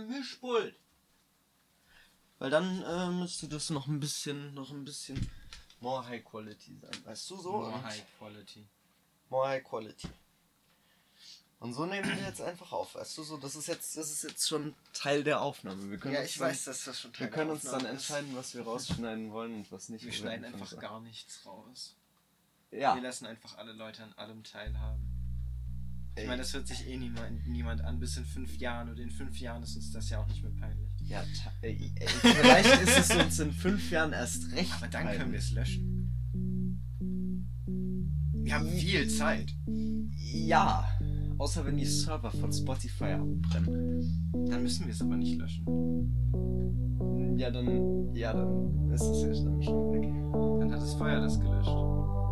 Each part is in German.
am Mischpult. Weil dann äh, müsste das noch ein bisschen, noch ein bisschen more high quality sein. Weißt du so? More high quality. More high quality. Und so nehmen wir jetzt einfach auf, weißt du, so, das ist jetzt, das ist jetzt schon Teil der Aufnahme. Wir können Ja, uns ich dann, weiß, dass das schon Teil Wir können uns dann entscheiden, was wir rausschneiden wollen und was nicht. Wir schneiden einfach gar nichts raus. Ja. Wir lassen einfach alle Leute an allem teilhaben. Ich meine, das hört sich eh niemand, niemand an. Bis in fünf Jahren oder in fünf Jahren ist uns das ja auch nicht mehr peinlich. Ja, vielleicht ist es uns in fünf Jahren erst recht. Aber dann können wir peinlich. es löschen. Wir haben viel Zeit. Ja. Außer wenn die Server von Spotify abbrennen. Dann müssen wir es aber nicht löschen. Ja, dann. Ja, dann ist es ja dann schon weg. Dann hat das Feuer das gelöscht.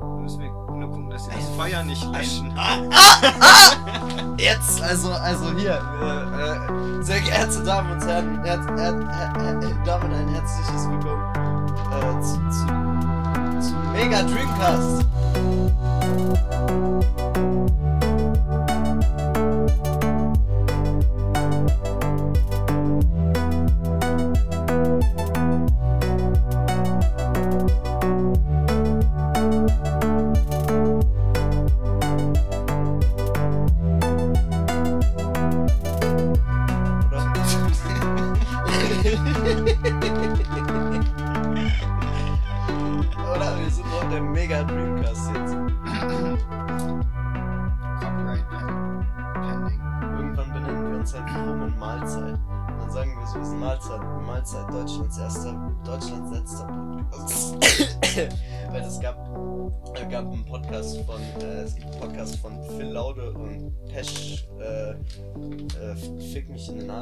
Dann müssen wir nur gucken, dass sie das Feuer nicht löschen. Jetzt, also, also hier, äh, äh, sehr geehrte Damen und Herren, her, her, her, her, damit ein herzliches Willkommen äh, zu, zu, zu Mega Dreamcast.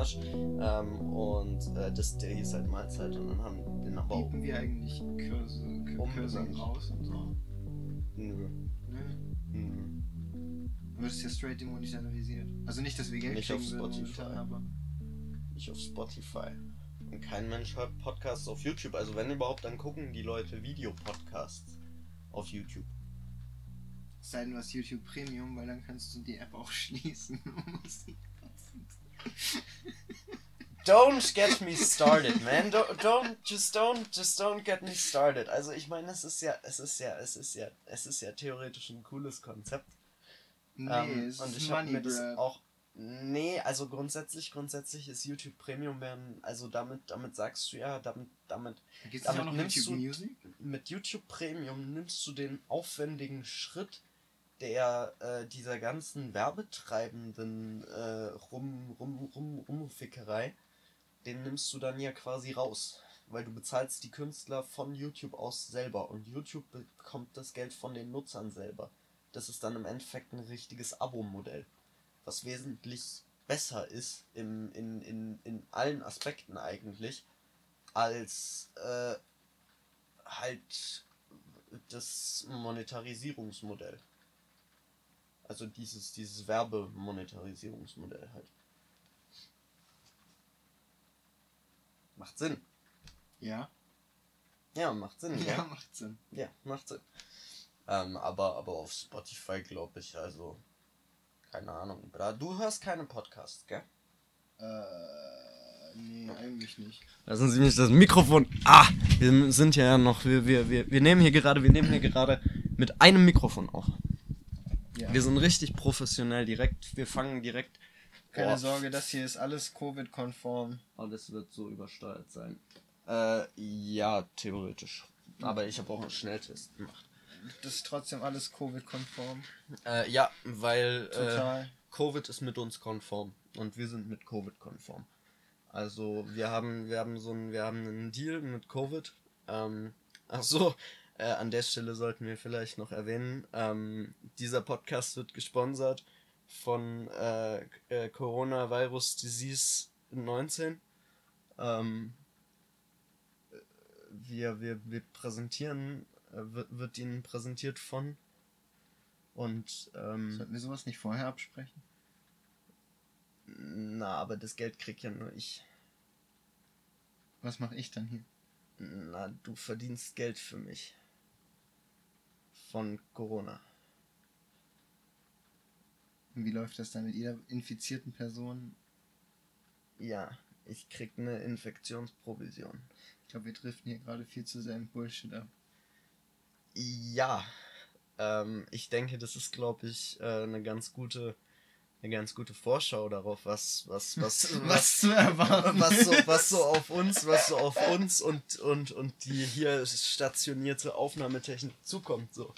Arsch. Ähm, und äh, das, der hieß halt Mahlzeit und dann haben den aber auch. Wir eigentlich Kurse, Um- Kurse raus und so? Nö, Nö. nö. Wird es ja straight demonetarisiert. Also nicht, dass wir Geld Nicht auf kriegen Spotify. momentan, aber. nicht auf Spotify. Und kein Mensch hört Podcasts auf YouTube. Also wenn überhaupt, dann gucken die Leute Videopodcasts auf YouTube. Sei denn, du hast YouTube Premium, weil dann kannst du die App auch schließen. Don't get me started, man. Don't, don't just don't just don't get me started. Also ich meine, es ist ja, es ist ja, es ist ja, es ist ja theoretisch ein cooles Konzept. nee, Ähm, es und ich habe mir das auch. Nee, also grundsätzlich, grundsätzlich ist YouTube Premium werden, also damit, damit sagst du ja, damit, damit Da gibt's damit auch noch nimmst YouTube du- Music? mit YouTube Premium nimmst du den aufwendigen Schritt der äh, dieser ganzen werbetreibenden äh, rum, rum, rum, Rumfickerei, den nimmst du dann ja quasi raus. Weil du bezahlst die Künstler von YouTube aus selber und YouTube bekommt das Geld von den Nutzern selber. Das ist dann im Endeffekt ein richtiges Abo-Modell, was wesentlich besser ist im, in, in, in allen Aspekten eigentlich, als äh, halt das Monetarisierungsmodell. Also dieses, dieses Werbemonetarisierungsmodell halt. Macht Sinn. Ja. Ja, macht Sinn. Ja, Ja, macht Sinn. ja macht Sinn. Ähm, aber, aber auf Spotify glaube ich, also. Keine Ahnung. Bra. Du hörst keine Podcasts, gell? Äh, nee, eigentlich nicht. Lassen Sie mich das Mikrofon. Ah! Wir sind ja noch. Wir, wir, wir, wir nehmen hier gerade, wir nehmen hier gerade mit einem Mikrofon auf. Ja. Wir sind richtig professionell direkt. Wir fangen direkt. Keine Boah, Sorge, das hier ist alles Covid-konform. Alles wird so übersteuert sein. Äh, ja, theoretisch. Aber ich habe auch einen Schnelltest gemacht. Das ist trotzdem alles Covid-konform. Äh, ja, weil äh. Covid ist mit uns konform und wir sind mit Covid konform. Also wir haben wir haben so einen wir haben einen Deal mit Covid. Ähm, ach so, äh, an der Stelle sollten wir vielleicht noch erwähnen, ähm, dieser Podcast wird gesponsert von äh, äh, Coronavirus Disease 19. Ähm, äh, wir, wir, wir präsentieren, äh, wird, wird ihnen präsentiert von und ähm, Sollten wir sowas nicht vorher absprechen? na, aber das Geld krieg ja nur ich. Was mache ich dann hier? Na, du verdienst Geld für mich. Von Corona. Und wie läuft das dann mit jeder infizierten Person? Ja, Ich krieg eine Infektionsprovision. Ich glaube, wir driften hier gerade viel zu sehr in Bullshit ab. Ja, ähm, ich denke, das ist, glaube ich, äh, eine ganz gute, eine ganz gute Vorschau darauf, was, was, was, Was zu erwarten was so, was so auf uns, was so auf uns und, und, und die hier stationierte Aufnahmetechnik zukommt, so.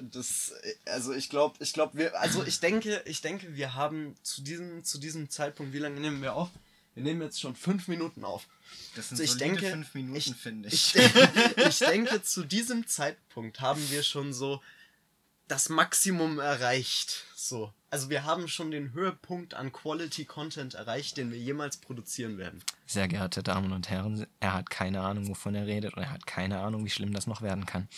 Das, also ich glaube, ich glaube, wir, also ich denke, ich denke, wir haben zu diesem, zu diesem Zeitpunkt, wie lange nehmen wir auf? Wir nehmen jetzt schon fünf Minuten auf. Das sind Also ich denke- fünf Minuten, ich- finde Ich, ich. denke- ich denke, zu diesem Zeitpunkt haben wir schon so das Maximum erreicht. So. Also wir haben schon den Höhepunkt an Quality Content erreicht, den wir jemals produzieren werden. Sehr geehrte Damen und Herren, er hat keine Ahnung, wovon er redet und er hat keine Ahnung, wie schlimm das noch werden kann.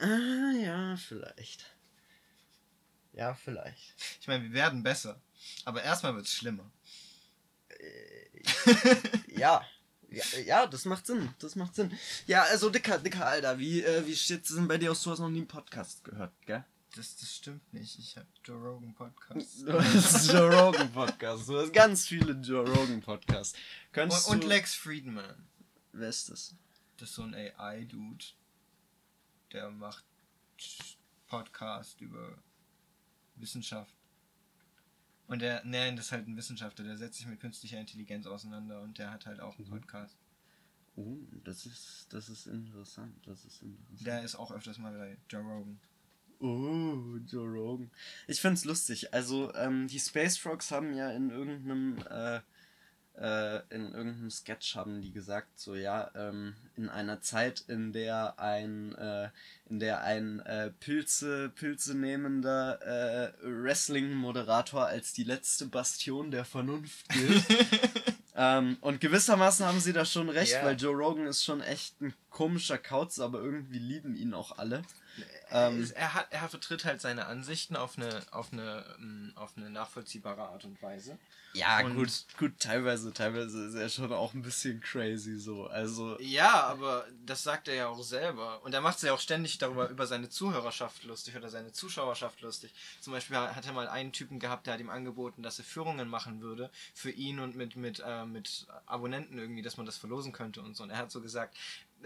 Ah, ja, vielleicht. Ja, vielleicht. Ich meine, wir werden besser. Aber erstmal wird es schlimmer. Ja. Ja, ja, das macht Sinn. Das macht Sinn. Ja, also dicker, dicker Alter, wie, äh, wie steht's denn bei dir aus? Du hast noch nie einen Podcast gehört, gell? Das, das stimmt nicht. Ich habe Joe Rogan Podcast. Du hast Joe Rogan Podcast. Du hast ganz viele Joe Rogan Podcasts. Und, Könntest und du... Lex Friedman. Wer ist das? Das ist so ein AI-Dude. Der macht Podcast über Wissenschaft. Und der, nein, das ist halt ein Wissenschaftler, der setzt sich mit künstlicher Intelligenz auseinander und der hat halt auch einen Podcast. Oh, das ist, das ist interessant. Das ist interessant. Der ist auch öfters mal bei Joe Rogan. Oh, Joe Rogan. Ich find's lustig. Also, ähm, die Space Frogs haben ja in irgendeinem, äh, äh, in irgendeinem Sketch haben die gesagt, so ja, ähm, in einer Zeit, in der ein, äh, in der ein äh, Pilze, Pilze nehmender äh, Wrestling-Moderator als die letzte Bastion der Vernunft gilt. ähm, und gewissermaßen haben sie da schon recht, Ja. weil Joe Rogan ist schon echt ein komischer Kauz, aber irgendwie lieben ihn auch alle. Ähm, er, hat, er vertritt halt seine Ansichten auf eine, auf eine, ähm, auf eine nachvollziehbare Art und Weise. Ja, Und- gut, gut, teilweise, teilweise ist er schon auch ein bisschen crazy so. Also, Ja, aber das sagt er ja auch selber. Und er macht sich ja auch ständig darüber über seine Zuhörerschaft lustig oder seine Zuschauerschaft lustig. Zum Beispiel hat er mal einen Typen gehabt, der hat ihm angeboten, dass er Führungen machen würde für ihn und mit, mit, äh, mit Abonnenten irgendwie, dass man das verlosen könnte und so. Und er hat so gesagt,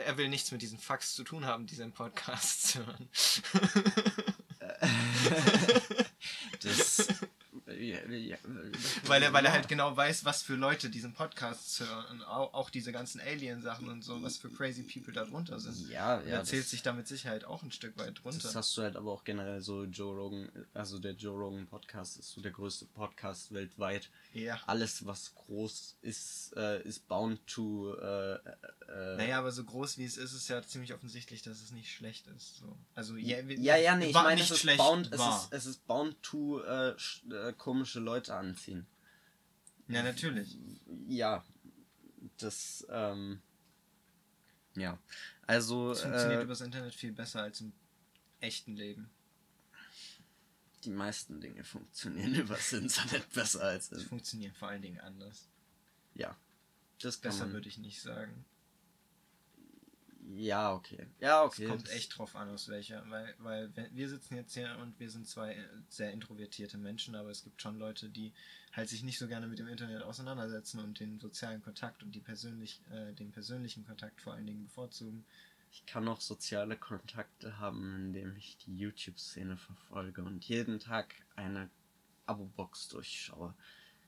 er will nichts mit diesen Fax zu tun haben, die seinen Podcast hören. ja, Weil er, weil er halt genau weiß, was für Leute diesen Podcast hören. Und auch, auch diese ganzen Alien-Sachen und so, was für crazy people da drunter sind. Ja, Er ja. zählt das, sich da mit Sicherheit auch ein Stück weit drunter. das hast du halt aber auch generell so Joe Rogan, also der Joe Rogan Podcast ist so der größte Podcast weltweit. ja. Alles, was groß ist, äh, ist bound to. Äh, äh, Naja, aber so groß wie es ist, ist ja ziemlich offensichtlich, dass es nicht schlecht ist. So. Also, ja, Ja, ja, nee, ich meine, es ist bound, es ist, es ist bound to äh, äh, komische Leute anziehen. Ja, natürlich. Ja, das, ähm, ja, also, Es funktioniert äh, übers Internet viel besser als im echten Leben. die meisten Dinge funktionieren übers Internet besser als Es in, funktioniert vor allen Dingen anders. ja, das Besser man, würde ich nicht sagen. Ja, okay, ja, okay. es kommt echt drauf an, aus welcher. Weil, weil wir sitzen jetzt hier und wir sind zwei äh, sehr introvertierte Menschen, aber es gibt schon Leute, die halt sich nicht so gerne mit dem Internet auseinandersetzen und den sozialen Kontakt und die persönlich, äh, den persönlichen Kontakt vor allen Dingen bevorzugen. Ich kann auch soziale Kontakte haben, indem ich die YouTube-Szene verfolge und jeden Tag eine Abo-Box durchschaue.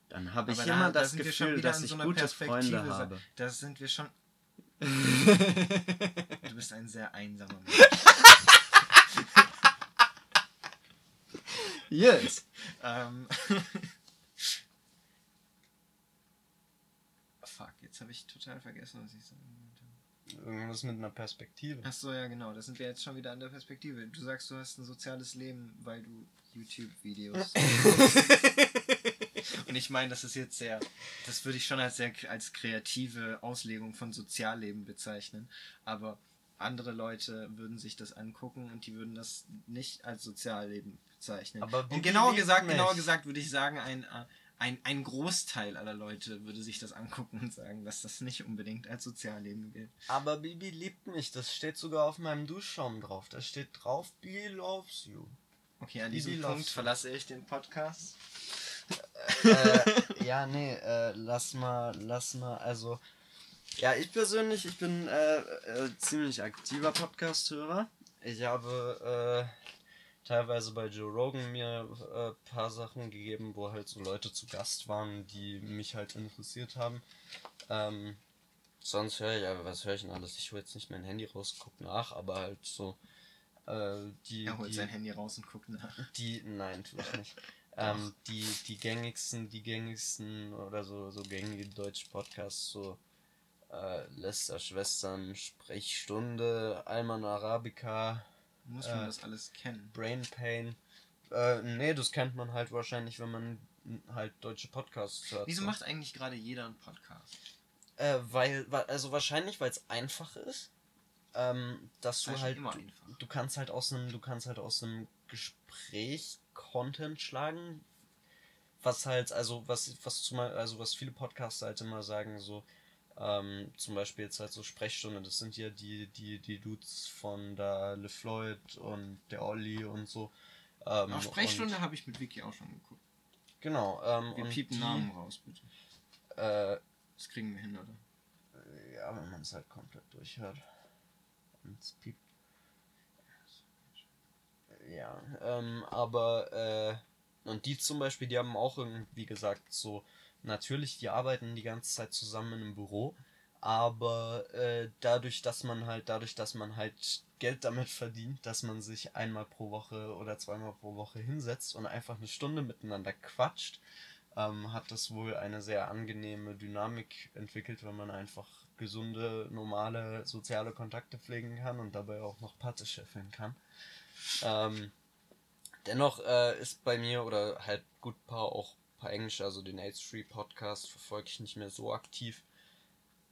Dann habe ich Aber da- immer da das schon Gefühl, wieder dass ich so gute Perspektive, Freunde habe. Da sind wir schon. Du bist ein sehr einsamer Mensch. Yes. ähm. Fuck, jetzt habe ich total vergessen, was ich sagen wollte. Irgendwas mit einer Perspektive. Ach so, ja genau, da sind wir jetzt schon wieder an der Perspektive. Du sagst, du hast ein soziales Leben, weil du YouTube-Videos. Und ich meine, das ist jetzt sehr, das würde ich schon als sehr als kreative Auslegung von Sozialleben bezeichnen. Aber andere Leute würden sich das angucken und die würden das nicht als Sozialleben bezeichnen. Aber und genauer gesagt, mich. genauer gesagt würde ich sagen, ein, äh, ein, ein Großteil aller Leute würde sich das angucken und sagen, dass das nicht unbedingt als Sozialleben gilt. Aber Bibi liebt mich. Das steht sogar auf meinem Duschschaum drauf. Da steht drauf, Bibi loves you. Okay, an Bibi diesem Punkt verlasse ich den Podcast. Äh, ja, nee, äh, lass mal, lass mal, also. Ja, ich persönlich, ich bin äh, äh, ziemlich aktiver Podcast-Hörer. Ich habe äh, teilweise bei Joe Rogan mir äh, paar Sachen gegeben, wo halt so Leute zu Gast waren, die mich halt interessiert haben. Ähm, sonst höre ich, aber was höre ich denn alles? Ich hole jetzt nicht mein Handy raus, guck nach, aber halt so äh, die. Er holt die, sein Handy raus und guckt nach. die, nein, tue ich nicht. Ähm, die, die gängigsten, die gängigsten oder so, so gängige deutsche Podcasts, so äh, Lester Schwestern, Sprechstunde, Alman Arabica, Muss man Äh, das alles kennen. Brain Pain. Äh, nee, das kennt man halt wahrscheinlich, wenn man halt deutsche Podcasts hört. Wieso so. macht eigentlich gerade jeder einen Podcast? Äh, weil, also wahrscheinlich, weil es einfach ist. Ähm, dass du War schon halt, immer du, einfach. du kannst halt aus einem, du kannst halt aus einem Gespräch Content schlagen. Was halt, also was, was zumal, also was viele Podcaster halt immer sagen, so, ähm, zum Beispiel jetzt halt so Sprechstunde, das sind ja die, die, die Dudes von da LeFloid und der Olli und so. Ähm, Auf Sprechstunde Und, habe ich mit Vicky auch schon geguckt. genau, ähm, Wir und piepen die, Namen raus, bitte. Äh, Das kriegen wir hin, oder? Ja, wenn man es halt komplett durchhört. Und es piept. Ja, ähm, aber, äh, und die zum Beispiel, die haben auch irgendwie gesagt, so, natürlich, die arbeiten die ganze Zeit zusammen einem Büro, aber äh, dadurch, dass man halt, dadurch, dass man halt Geld damit verdient, dass man sich einmal pro Woche oder zweimal pro Woche hinsetzt und einfach eine Stunde miteinander quatscht, ähm, hat das wohl eine sehr angenehme Dynamik entwickelt, wenn man einfach gesunde, normale soziale Kontakte pflegen kann und dabei auch noch Patte scheffeln kann. Ähm, dennoch äh, ist bei mir oder halt gut paar auch paar englische, also den H3 Podcast verfolge ich nicht mehr so aktiv.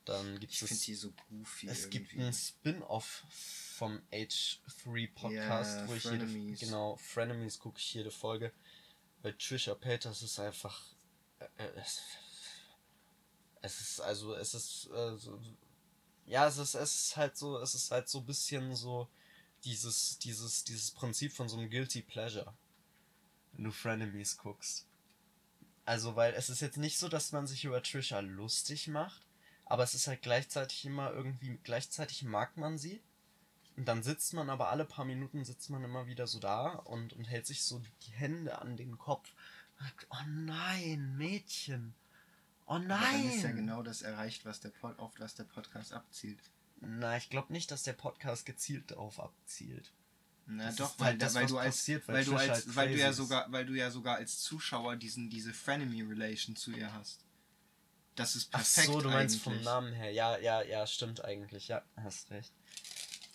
Dann gibt Ich finde es die so goofy. es gibt irgendwie. einen Spin-off vom H3 Podcast, Ja, wo ich jede, Frenemies. genau, Frenemies gucke ich jede Folge. Weil Trisha Paytas ist einfach, äh, äh, es, es ist, also, es ist, äh, so, ja, es ist, es ist halt so, es ist halt so ein bisschen so dieses, dieses, dieses Prinzip von so einem Guilty Pleasure, wenn du Frenemies guckst. Also, weil es ist jetzt nicht so, dass man sich über Trisha lustig macht, aber es ist halt gleichzeitig immer irgendwie, gleichzeitig mag man sie. Und dann sitzt man aber alle paar Minuten sitzt man immer wieder so da und, und hält sich so die Hände an den Kopf. Und sagt, oh nein, Mädchen. Oh Aber dann ist ja nein. genau das erreicht, was der Pod, auf was der Podcast abzielt. Na, ich glaube nicht, dass der Podcast gezielt darauf abzielt. Na Das doch, weil, halt das, weil du als, passiert, weil weil, du als, halt weil du ja ist. sogar, weil du ja sogar als Zuschauer diesen, diese Frenemy-Relation zu ihr hast. Das ist Ach perfekt so, du meinst eigentlich. vom Namen her. Ja, ja, ja, stimmt eigentlich. Ja, hast recht.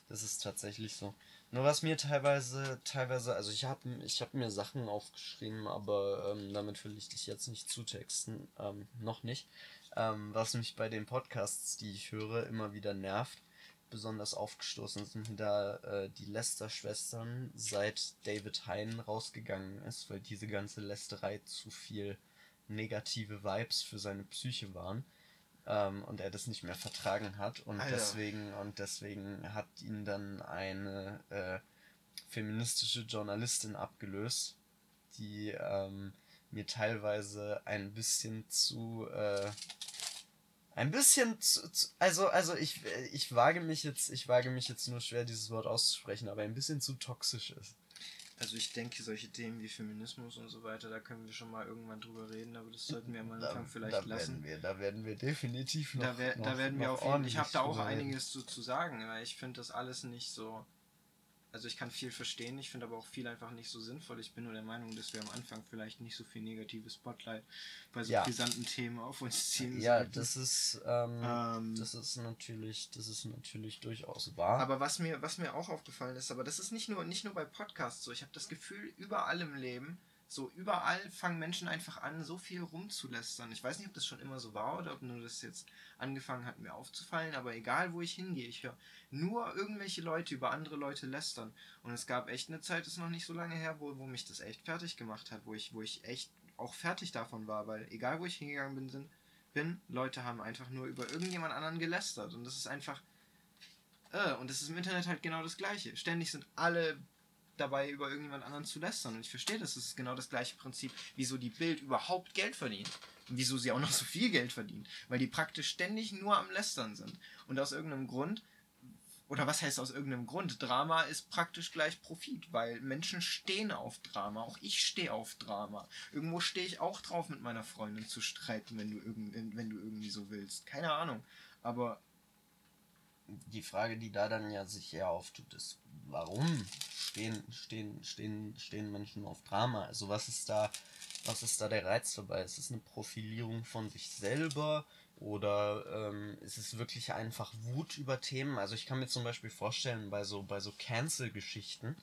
Das ist tatsächlich so. Nur was mir teilweise, teilweise, also ich habe ich hab mir Sachen aufgeschrieben, aber ähm, damit will ich dich jetzt nicht zutexten. Ähm, noch nicht. Ähm, was mich bei den Podcasts, die ich höre, immer wieder nervt. Besonders aufgestoßen sind mir da äh, die Lester-Schwestern, seit David Hein rausgegangen ist, weil diese ganze Lästerei zu viel negative Vibes für seine Psyche waren ähm, und er das nicht mehr vertragen hat und Alter. deswegen und deswegen hat ihn dann eine äh, feministische Journalistin abgelöst, die ähm, mir teilweise ein bisschen zu äh, ein bisschen zu, zu, also also ich ich wage mich jetzt ich wage mich jetzt nur schwer dieses Wort auszusprechen, aber ein bisschen zu toxisch ist. Also ich denke, solche Themen wie Feminismus und so weiter, da können wir schon mal irgendwann drüber reden, aber das sollten wir am Anfang vielleicht da lassen. Werden wir, da werden wir definitiv noch. da, wer, da noch- werden wir auf jeden Fall. Ich habe da auch reden. einiges zu, zu sagen, weil ich finde das alles nicht so. Also ich kann viel verstehen, ich finde aber auch viel einfach nicht so sinnvoll. Ich bin nur der Meinung, dass wir am Anfang vielleicht nicht so viel negatives Spotlight bei so Ja. brisanten Themen auf uns ziehen Ja, sollten. das ist, ähm, Ähm, das ist natürlich, das ist natürlich durchaus wahr. Aber was mir, was mir auch aufgefallen ist, aber das ist nicht nur, nicht nur bei Podcasts so. Ich habe das Gefühl, überall im Leben, so überall fangen Menschen einfach an, so viel rumzulästern. Ich weiß nicht, ob das schon immer so war oder ob nur das jetzt angefangen hat, mir aufzufallen, aber egal, wo ich hingehe, ich höre nur irgendwelche Leute über andere Leute lästern. Und es gab echt eine Zeit, das ist noch nicht so lange her, wo, wo mich das echt fertig gemacht hat, wo ich, wo ich echt auch fertig davon war, weil egal, wo ich hingegangen bin, sind, bin, Leute haben einfach nur über irgendjemand anderen gelästert. Und das ist einfach äh, und das ist im Internet halt genau das gleiche. Ständig sind alle dabei, über irgendjemand anderen zu lästern. Und ich verstehe das. Ist genau das gleiche Prinzip, wieso die Bild überhaupt Geld verdient. Und wieso sie auch noch so viel Geld verdient. Weil die praktisch ständig nur am Lästern sind. Und aus irgendeinem Grund oder was heißt aus irgendeinem Grund? Drama ist praktisch gleich Profit, weil Menschen stehen auf Drama. Auch ich stehe auf Drama. Irgendwo stehe ich auch drauf, mit meiner Freundin zu streiten, wenn du, irgend, wenn du irgendwie so willst. Keine Ahnung. Aber die Frage, die da dann ja sich eher auftut, ist, warum stehen, stehen, stehen, stehen Menschen auf Drama? Also was ist da, was ist da der Reiz dabei? Ist es eine Profilierung von sich selber? Oder ähm, ist es wirklich einfach Wut über Themen? Also ich kann mir zum Beispiel vorstellen, bei so, bei so Cancel-Geschichten,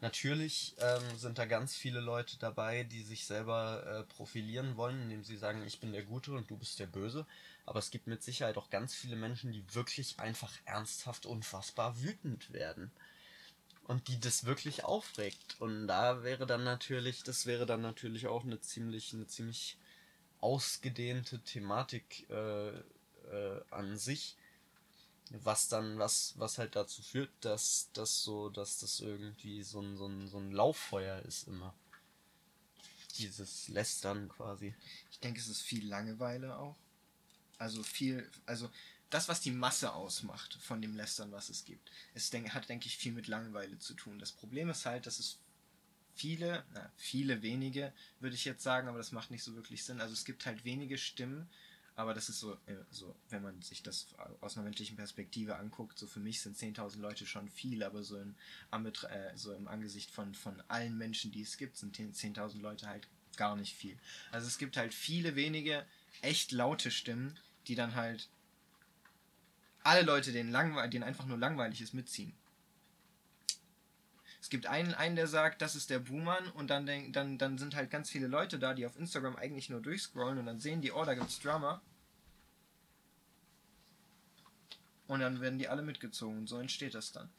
natürlich ähm, sind da ganz viele Leute dabei, die sich selber äh, profilieren wollen, indem sie sagen, ich bin der Gute und du bist der Böse. Aber es gibt mit Sicherheit auch ganz viele Menschen, die wirklich einfach ernsthaft unfassbar wütend werden. Und die das wirklich aufregt. Und da wäre dann natürlich, das wäre dann natürlich auch eine ziemlich, eine ziemlich ausgedehnte Thematik äh, äh, an sich, was dann, was, was halt dazu führt, dass das so, dass das irgendwie so ein, so ein, so ein Lauffeuer ist immer. Dieses Lästern quasi. Ich denke, es ist viel Langeweile auch. Also viel, also das, was die Masse ausmacht von dem Lästern, was es gibt, es denk, hat, denke ich, viel mit Langeweile zu tun. Das Problem ist halt, dass es viele, na, viele wenige, würde ich jetzt sagen, aber das macht nicht so wirklich Sinn. Also es gibt halt wenige Stimmen, aber das ist so, äh, so wenn man sich das aus einer menschlichen Perspektive anguckt, so für mich sind 10.000 Leute schon viel, aber so, in, äh, so im Angesicht von, von allen Menschen, die es gibt, sind 10.000 Leute halt gar nicht viel. Also es gibt halt viele wenige echt laute Stimmen, die dann halt alle Leute, denen, denen einfach nur langweilig ist, mitziehen. Es gibt einen, einen, der sagt, das ist der Buhmann und dann, dann, dann sind halt ganz viele Leute da, die auf Instagram eigentlich nur durchscrollen und dann sehen die, oh, da gibt's Drama. Und dann werden die alle mitgezogen und so entsteht das dann.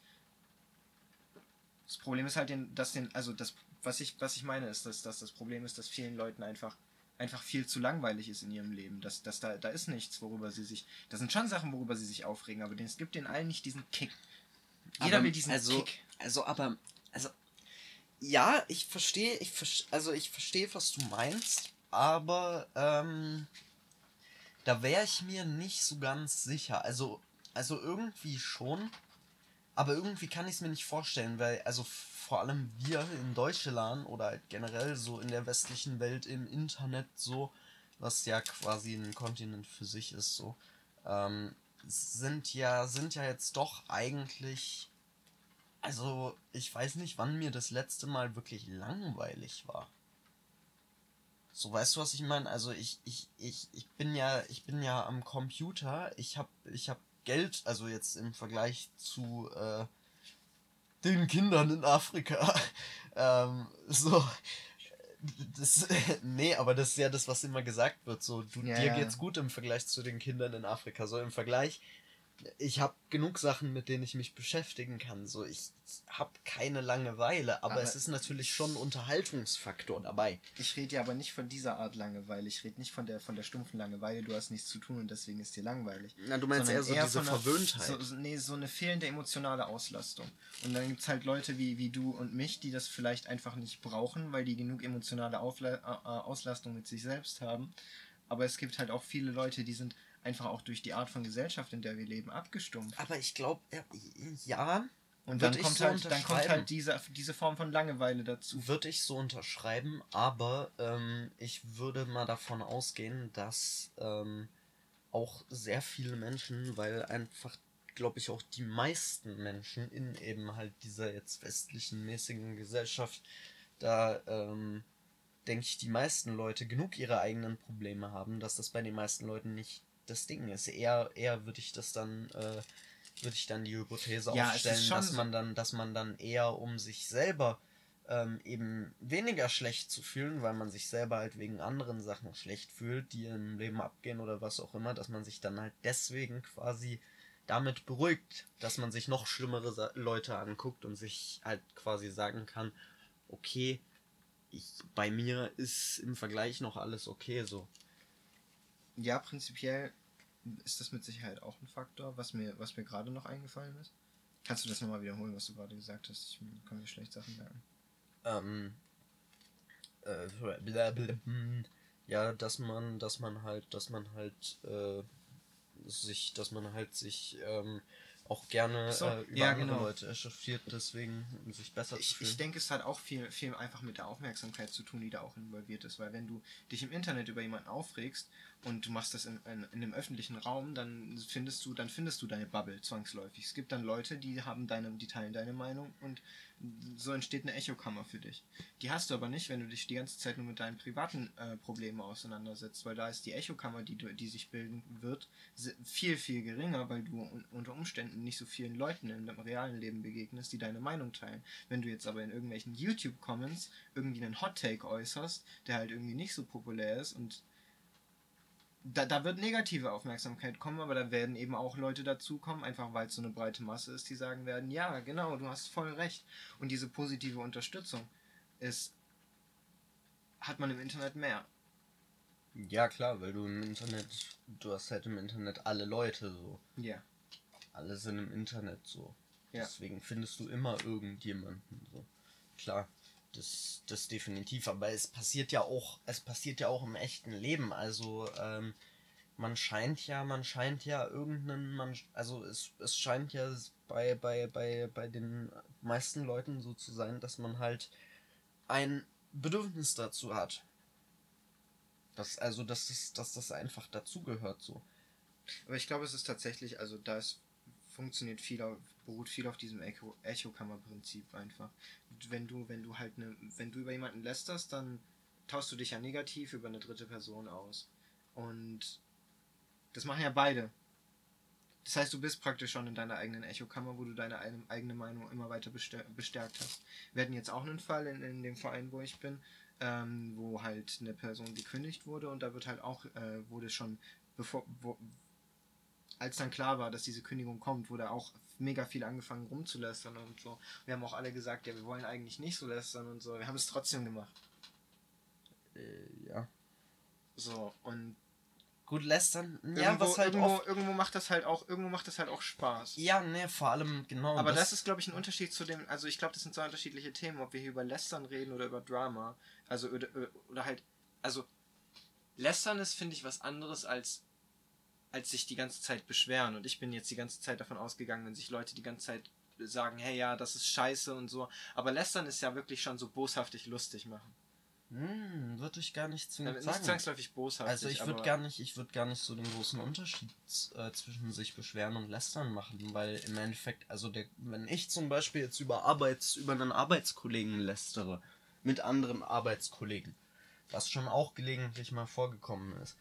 Das Problem ist halt, dass den, also das, was ich, was ich meine, ist, dass, dass das Problem ist, dass vielen Leuten einfach einfach viel zu langweilig ist in ihrem Leben. Dass, dass da, da ist nichts, worüber sie sich. Da sind schon Sachen, worüber sie sich aufregen, aber es gibt den allen nicht diesen Kick. Jeder aber, will diesen also, Kick. Also, aber also ja, ich verstehe, ich also ich verstehe, was du meinst, aber ähm, da wäre ich mir nicht so ganz sicher. Also, also irgendwie schon, aber irgendwie kann ich es mir nicht vorstellen, weil also vor allem wir in Deutschland oder halt generell so in der westlichen Welt im Internet so, was ja quasi ein Kontinent für sich ist so, ähm, sind ja sind ja jetzt doch eigentlich also, ich weiß nicht, wann mir das letzte Mal wirklich langweilig war. So, weißt du, was ich meine? Also, ich, ich, ich, ich bin ja, ich bin ja am Computer. Ich hab, ich hab Geld, also jetzt im Vergleich zu äh, den Kindern in Afrika. ähm, so. Das, nee, aber das ist ja das, was immer gesagt wird. So, du, ja, dir geht's gut im Vergleich zu den Kindern in Afrika. So im Vergleich ich habe genug Sachen, mit denen ich mich beschäftigen kann. So, ich habe keine Langeweile, aber, aber, es ist natürlich schon ein Unterhaltungsfaktor dabei. Ich rede ja aber nicht von dieser Art Langeweile. Ich rede nicht von der von der stumpfen Langeweile. Du hast nichts zu tun und deswegen ist dir langweilig. Na, du meinst eher so eher diese einer, Verwöhntheit. So, nee, so eine fehlende emotionale Auslastung. Und dann gibt es halt Leute wie, wie du und mich, die das vielleicht einfach nicht brauchen, weil die genug emotionale Aufla Auslastung mit sich selbst haben. Aber es gibt halt auch viele Leute, die sind einfach auch durch die Art von Gesellschaft, in der wir leben, abgestumpft. Aber ich glaube, ja. Und dann kommt, so halt, dann kommt halt diese, diese Form von Langeweile dazu. Würde ich so unterschreiben, aber ähm, ich würde mal davon ausgehen, dass ähm, auch sehr viele Menschen, weil einfach, glaube ich, auch die meisten Menschen in eben halt dieser jetzt westlichen mäßigen Gesellschaft, da ähm, denke ich, die meisten Leute genug ihre eigenen Probleme haben, dass das bei den meisten Leuten nicht das Ding ist. Eher, eher würde ich das dann, äh, würde ich dann die Hypothese ja, aufstellen, dass man dann, dass man dann eher um sich selber ähm, eben weniger schlecht zu fühlen, weil man sich selber halt wegen anderen Sachen schlecht fühlt, die im Leben abgehen oder was auch immer, dass man sich dann halt deswegen quasi damit beruhigt, dass man sich noch schlimmere Leute anguckt und sich halt quasi sagen kann, okay, ich, bei mir ist im Vergleich noch alles okay so. Ja, prinzipiell ist das mit Sicherheit auch ein Faktor, was mir, was mir gerade noch eingefallen ist. Kannst du das nochmal wiederholen, was du gerade gesagt hast? Ich kann mir schlecht Sachen merken. ähm, äh, hm, ja, dass man, dass man halt, dass man halt äh, sich, dass man halt sich ähm, auch gerne So, äh, über ja, andere genau. Leute echauffiert, deswegen um sich besser zu Ich, fühlen. ich denke, es hat auch viel, viel einfach mit der Aufmerksamkeit zu tun, die da auch involviert ist. Weil wenn du dich im Internet über jemanden aufregst und du machst das in, in, in einem öffentlichen Raum, dann findest du, dann findest du deine Bubble zwangsläufig. Es gibt dann Leute, die haben deine, die teilen deine Meinung und so entsteht eine Echokammer für dich. Die hast du aber nicht, wenn du dich die ganze Zeit nur mit deinen privaten äh, Problemen auseinandersetzt, weil da ist die Echokammer, die, die sich bilden wird, viel, viel geringer, weil du un unter Umständen nicht so vielen Leuten deinem realen Leben begegnest, die deine Meinung teilen. Wenn du jetzt aber in irgendwelchen YouTube-Comments irgendwie einen Hot-Take äußerst, der halt irgendwie nicht so populär ist und da, da wird negative Aufmerksamkeit kommen, aber da werden eben auch Leute dazukommen, einfach weil es so eine breite Masse ist, die sagen werden, ja, genau, du hast voll recht. Und diese positive Unterstützung ist, hat man im Internet mehr. Ja klar, weil du im Internet, du hast halt im Internet alle Leute so. Ja. Alle sind im Internet so. Ja. Deswegen findest du immer irgendjemanden so. Klar, das, das definitiv. Aber es passiert ja auch, es passiert ja auch im echten Leben. Also, ähm, man scheint ja, man scheint ja irgendeinen, man, also es, es scheint ja bei, bei, bei, bei den meisten Leuten so zu sein, dass man halt ein Bedürfnis dazu hat. Das, also, dass das, dass das einfach dazugehört so. Aber ich glaube, es ist tatsächlich, also da ist, funktioniert viel auf, beruht viel auf diesem Echo, Echokammer-Prinzip einfach. Wenn du, wenn du halt ne, wenn du über jemanden lästerst, dann tauschst du dich ja negativ über eine dritte Person aus. Und das machen ja beide. Das heißt, du bist praktisch schon in deiner eigenen Echokammer, wo du deine eine- eigene Meinung immer weiter bestär- bestärkt hast. Wir hatten jetzt auch einen Fall in, in dem Verein, wo ich bin, ähm, wo halt eine Person gekündigt wurde und da wird halt auch, äh, wurde schon, bevor, wo, als dann klar war, dass diese Kündigung kommt, wurde auch mega viel angefangen rumzulästern und so. Wir haben auch alle gesagt, ja, wir wollen eigentlich nicht so lästern und so. Wir haben es trotzdem gemacht. Äh, ja. So, und Gut, lästern, ja, irgendwo, was halt irgendwo, oft irgendwo macht das halt auch, irgendwo macht das halt auch Spaß. Ja, ne, vor allem, genau. Aber das, ist, glaube ich, ein Unterschied zu dem, also ich glaube, das sind zwei unterschiedliche Themen, ob wir hier über Lästern reden oder über Drama. Also, oder, oder halt, also, Lästern ist, finde ich, was anderes als, als sich die ganze Zeit beschweren. Und ich bin jetzt die ganze Zeit davon ausgegangen, wenn sich Leute die ganze Zeit sagen, hey, ja, das ist scheiße und so. Aber Lästern ist ja wirklich schon so boshaftig lustig machen. Hm, würde ich gar nicht Äh, zwingend Nicht sagen. zwangsläufig boshaft. Also ich würde gar nicht, ich würde gar nicht so den großen Unterschied äh, zwischen sich beschweren und lästern machen, weil im Endeffekt, also der, wenn ich zum Beispiel jetzt über Arbeits, über einen Arbeitskollegen lästere, mit anderen Arbeitskollegen, was schon auch gelegentlich mal vorgekommen ist,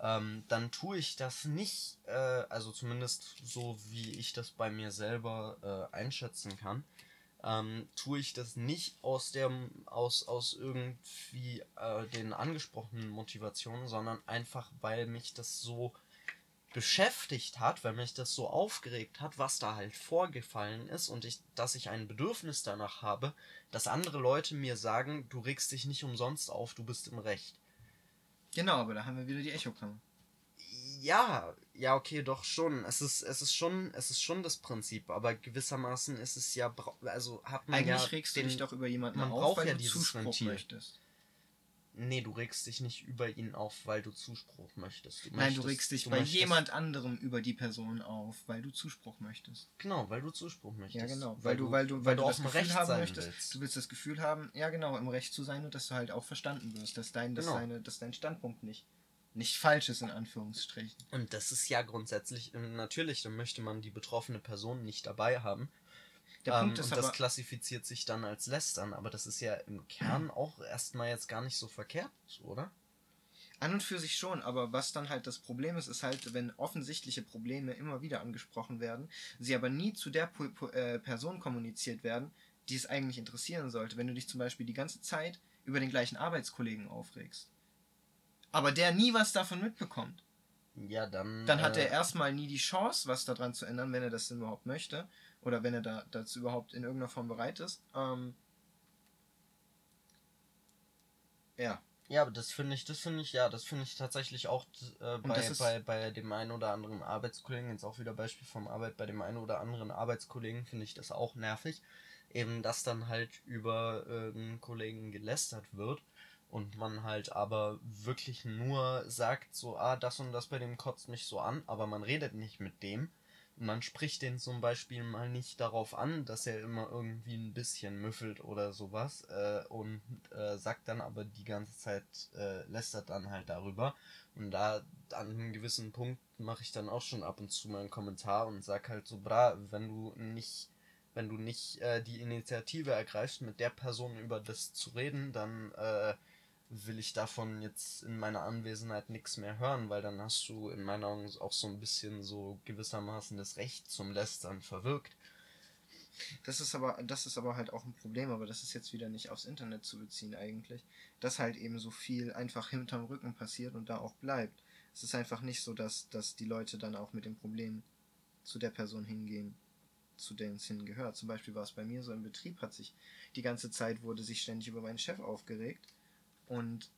ähm, dann tue ich das nicht, äh, also zumindest so wie ich das bei mir selber äh, einschätzen kann, ähm, tue ich das nicht aus dem aus aus irgendwie äh, den angesprochenen Motivationen, sondern einfach weil mich das so beschäftigt hat, weil mich das so aufgeregt hat, was da halt vorgefallen ist und ich, dass ich ein Bedürfnis danach habe, dass andere Leute mir sagen, du regst dich nicht umsonst auf, du bist im Recht. Genau, aber da haben wir wieder die Echokammer. Ja, ja, okay, doch schon. Es ist, es ist schon, es ist schon das Prinzip, aber gewissermaßen ist es ja, also hat man Eigentlich ja regst du dich doch über jemanden man auf, braucht ja du dieses Zuspruch Ventil. möchtest. Nee, du regst dich nicht über ihn auf, weil du Zuspruch möchtest. Du Nein, du möchtest- regst dich du bei möchtest- jemand anderem über die Person auf, weil du Zuspruch möchtest. Genau, weil du Zuspruch möchtest. Ja, genau. Weil, du, weil du, weil weil du du auf das Gefühl Recht haben sein möchtest. willst. Du willst das Gefühl haben, ja genau, im Recht zu sein und dass du halt auch verstanden wirst, dass dein, dass Genau. deine, dass dein Standpunkt nicht, nicht falsch ist, in Anführungsstrichen. Und das ist ja grundsätzlich, äh, natürlich, dann möchte man die betroffene Person nicht dabei haben. Der ähm, Punkt ist und das klassifiziert sich dann als Lästern, aber das ist ja im Kern auch erstmal jetzt gar nicht so verkehrt, oder? an und für sich schon, aber was dann halt das Problem ist, ist halt, wenn offensichtliche Probleme immer wieder angesprochen werden, sie aber nie zu der Pu Pu äh, Person kommuniziert werden, die es eigentlich interessieren sollte. Wenn du dich zum Beispiel die ganze Zeit über den gleichen Arbeitskollegen aufregst, aber der nie was davon mitbekommt, Ja, dann. dann hat äh, er erstmal nie die Chance, was daran zu ändern, wenn er das denn überhaupt möchte. Oder wenn er da dazu überhaupt in irgendeiner Form bereit ist. Ähm, ja. Ja, aber das finde ich, das finde ich, ja, das finde ich tatsächlich auch äh, bei, bei, bei dem einen oder anderen Arbeitskollegen, jetzt auch wieder Beispiel vom Arbeit, bei dem einen oder anderen Arbeitskollegen finde ich das auch nervig. Eben, dass dann halt über äh, einen Kollegen gelästert wird und man halt aber wirklich nur sagt, so, ah, das und das bei dem kotzt mich so an, aber man redet nicht mit dem. Man spricht den zum Beispiel mal nicht darauf an, dass er immer irgendwie ein bisschen müffelt oder sowas äh, und äh, sagt dann aber die ganze Zeit, äh, lästert dann halt darüber. Und da an einem gewissen Punkt mache ich dann auch schon ab und zu mal einen Kommentar und sag halt so, bra, wenn du nicht, wenn du nicht äh, die Initiative ergreifst, mit der Person über das zu reden, dann äh, will ich davon jetzt in meiner Anwesenheit nichts mehr hören, weil dann hast du in meinen Augen auch so ein bisschen so gewissermaßen das Recht zum Lästern verwirkt. Das ist aber, das ist aber halt auch ein Problem, aber das ist jetzt wieder nicht aufs Internet zu beziehen eigentlich, dass halt eben so viel einfach hinterm Rücken passiert und da auch bleibt. Es ist einfach nicht so, dass, dass die Leute dann auch mit dem Problem zu der Person hingehen, zu der es hingehört. Zum Beispiel war es bei mir so im Betrieb, hat sich die ganze Zeit wurde sich ständig über meinen Chef aufgeregt und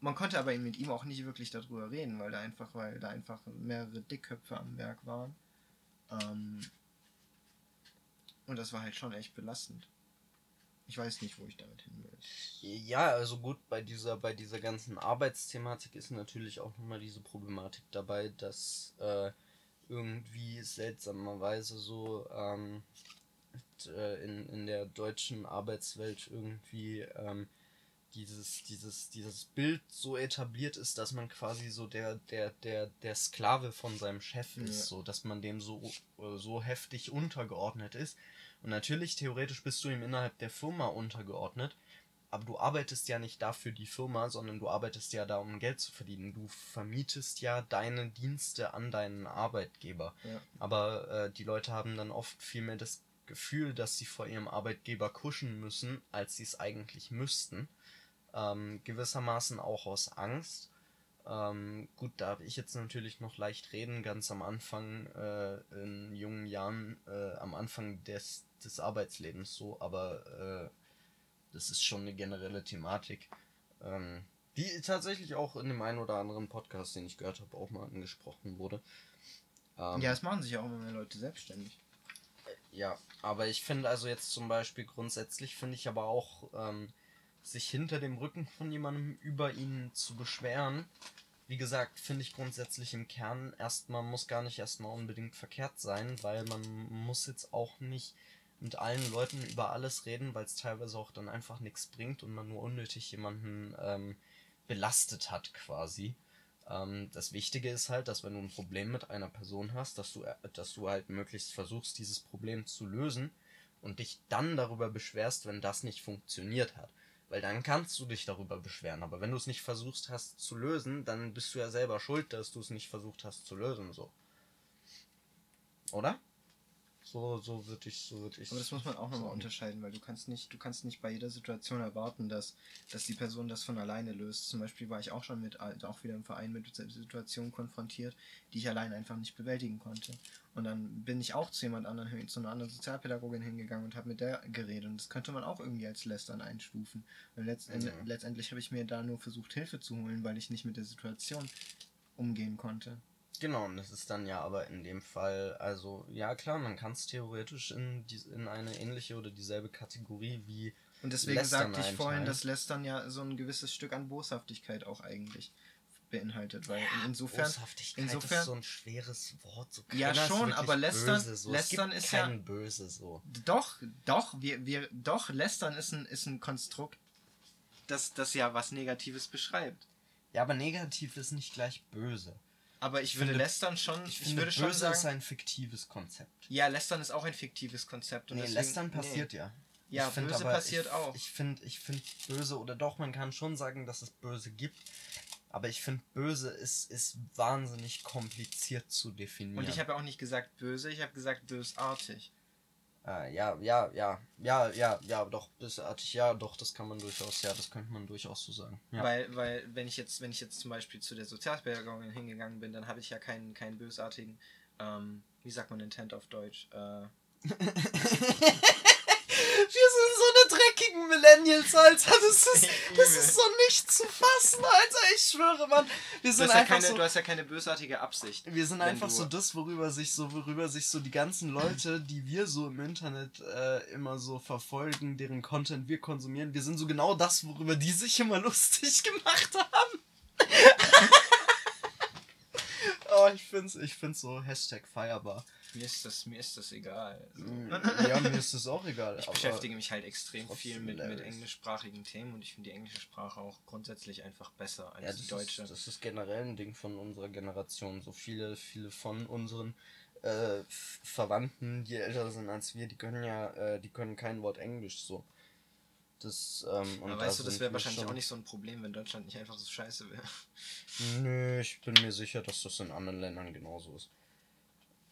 man konnte aber mit ihm auch nicht wirklich darüber reden, weil da einfach, weil da einfach mehrere Dickköpfe am Werk waren. Ähm, und das war halt schon echt belastend. Ich weiß nicht, wo ich damit hin will. Ja, also gut, bei dieser, bei dieser ganzen Arbeitsthematik ist natürlich auch nochmal diese Problematik dabei, dass äh, irgendwie seltsamerweise so ähm, äh, in, in der deutschen Arbeitswelt irgendwie ähm, dieses, dieses, dieses Bild so etabliert ist, dass man quasi so der, der, der, der Sklave von seinem Chef ist, Ja. so dass man dem so, äh, so heftig untergeordnet ist. Und natürlich, theoretisch bist du ihm innerhalb der Firma untergeordnet, aber du arbeitest ja nicht dafür die Firma, sondern du arbeitest ja da, um Geld zu verdienen. Du vermietest ja deine Dienste an deinen Arbeitgeber. Ja. Aber äh, die Leute haben dann oft viel mehr das Gefühl, dass sie vor ihrem Arbeitgeber kuschen müssen, als sie es eigentlich müssten. Ähm, gewissermaßen auch aus Angst. Ähm, gut, da habe ich jetzt natürlich noch leicht reden, ganz am Anfang, äh, in jungen Jahren, äh, am Anfang des, des Arbeitslebens so, aber äh, das ist schon eine generelle Thematik, ähm, die tatsächlich auch in dem einen oder anderen Podcast, den ich gehört habe, auch mal angesprochen wurde. Ähm, Ja, es machen sich ja auch immer mehr Leute selbstständig. ja, aber ich finde also jetzt zum Beispiel grundsätzlich finde ich aber auch, ähm, sich hinter dem Rücken von jemandem über ihn zu beschweren, wie gesagt, finde ich grundsätzlich im Kern erstmal muss gar nicht erstmal unbedingt verkehrt sein, weil man muss jetzt auch nicht mit allen Leuten über alles reden, weil es teilweise auch dann einfach nichts bringt und man nur unnötig jemanden ähm, belastet hat quasi. Ähm, das Wichtige ist halt, dass wenn du ein Problem mit einer Person hast, dass du, dass du halt möglichst versuchst, dieses Problem zu lösen und dich dann darüber beschwerst, wenn das nicht funktioniert hat. Weil dann kannst du dich darüber beschweren. Aber wenn du es nicht versuchst hast zu lösen, dann bist du ja selber schuld, dass du es nicht versucht hast zu lösen, so. Oder? So, so würde ich, so würde ich. Aber das muss man auch nochmal unterscheiden, weil du kannst nicht, du kannst nicht bei jeder Situation erwarten, dass, dass die Person das von alleine löst. Zum Beispiel war ich auch schon mit, also auch wieder im Verein mit Situationen konfrontiert, die ich allein einfach nicht bewältigen konnte. Und dann bin ich auch zu jemand anderen, hin- zu einer anderen Sozialpädagogin hingegangen und habe mit der geredet. Und das könnte man auch irgendwie als Lästern einstufen. Und letztend, Mhm. letztendlich habe ich mir da nur versucht, Hilfe zu holen, weil ich nicht mit der Situation umgehen konnte. Genau, und das ist dann ja aber in dem Fall, also, ja klar, man kann es theoretisch in, die, in eine ähnliche oder dieselbe Kategorie wie Und deswegen Lästern sagte ich vorhin, dass Lästern ja so ein gewisses Stück an Boshaftigkeit auch eigentlich beinhaltet, weil insofern Boshaftigkeit insofern- ist so ein schweres Wort. So Ja, schon, aber lästern- böse, so. lästern ist ja- Böse so. doch, doch, wir, wir, doch, Lästern ist ein, ist ein Konstrukt, das, das ja was Negatives beschreibt. Ja, aber negativ ist nicht gleich böse. Aber ich, würde finde- Lästern schon, Ich, ich, würde schon böse sagen, ist ein fiktives Konzept. ja, Lästern ist auch ein fiktives Konzept. Und nee, deswegen- lästern passiert ja. Ja, Ich find böse passiert ich, auch. Ich finde, ich finde böse, oder doch, man kann schon sagen, dass es böse gibt. Aber ich finde, böse ist, ist wahnsinnig kompliziert zu definieren. Und ich habe ja auch nicht gesagt böse, ich habe gesagt bösartig. Äh, ja, ja, ja, ja, ja, ja, doch, bösartig, ja, doch, das kann man durchaus, ja, das könnte man durchaus so sagen. Ja. Weil, weil, wenn ich jetzt, wenn ich jetzt zum Beispiel zu der Sozialpädagogin hingegangen bin, dann habe ich ja keinen, keinen bösartigen, ähm, wie sagt man Intent auf Deutsch? Äh, sind so eine dreckigen Millennials, Alter. Das ist, das ist so nicht zu fassen, Alter. Ich schwöre, Mann. Wir Du sind hast, ja einfach keine, so. du hast ja keine bösartige Absicht. Wir sind einfach du- so das, worüber sich so, worüber sich so die ganzen Leute, die wir so im Internet äh, immer so verfolgen, deren Content wir konsumieren, wir sind so genau das, worüber die sich immer lustig gemacht haben. Oh, ich find's, ich find's so Hashtag feierbar. Mir ist das, mir ist das egal. Also, Ja, mir ist das auch egal. Ich beschäftige mich halt extrem viel mit, mit englischsprachigen Themen und ich finde die englische Sprache auch grundsätzlich einfach besser als Ja, die deutsche. ist, das ist generell ein Ding von unserer Generation. So viele, viele von unseren äh, Verwandten, die älter sind als wir, die können ja, äh, die können kein Wort Englisch so. Das, ähm, und Aber da weißt du, das wäre wahrscheinlich schon- auch nicht so ein Problem, wenn Deutschland nicht einfach so scheiße wäre. Nö, ich bin mir sicher, dass das in anderen Ländern genauso ist.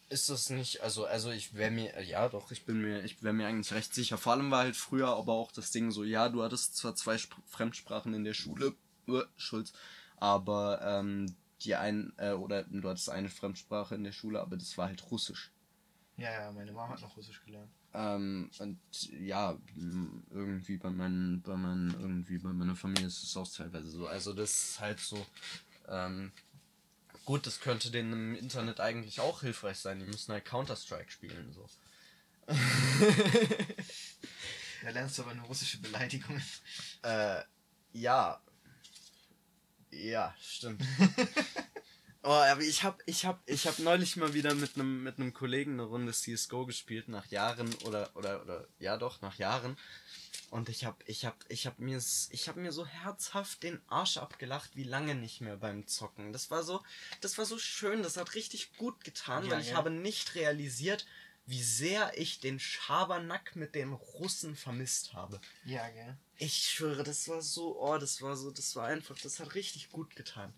Ist das nicht, also, also ich wäre mir, ja doch, ich bin mir, ich wäre mir eigentlich recht sicher. Vor allem war halt früher aber auch das Ding so, ja, du hattest zwar zwei Sp Fremdsprachen in der Schule, äh, Schulz, aber ähm, die ein, äh, oder du hattest eine Fremdsprache in der Schule, aber das war halt Russisch. Ja, ja, meine Mama hat noch Russisch gelernt. Ähm, und ja, irgendwie bei meinen, bei meinen, irgendwie bei meiner Familie ist es auch teilweise so. Also das ist halt so, ähm, gut, das könnte denen im Internet eigentlich auch hilfreich sein. Die müssen halt Counter-Strike spielen, so. Da lernst du aber nur russische Beleidigungen. Äh, ja. Ja, stimmt. oh, aber ich hab, ich hab, ich hab neulich mal wieder mit einem mit einem Kollegen eine Runde CSGO gespielt, nach Jahren oder, oder, oder, ja doch, nach Jahren. Und ich hab, ich hab, ich hab mir, ich hab mir so herzhaft den Arsch abgelacht, wie lange nicht mehr beim Zocken. Das war so, das war so schön, das hat richtig gut getan, Ja, weil ich ja. habe nicht realisiert, wie sehr ich den Schabernack mit den Russen vermisst habe. Ja, gell. Ich schwöre, das war so, oh, das war so, das war einfach, das hat richtig gut getan.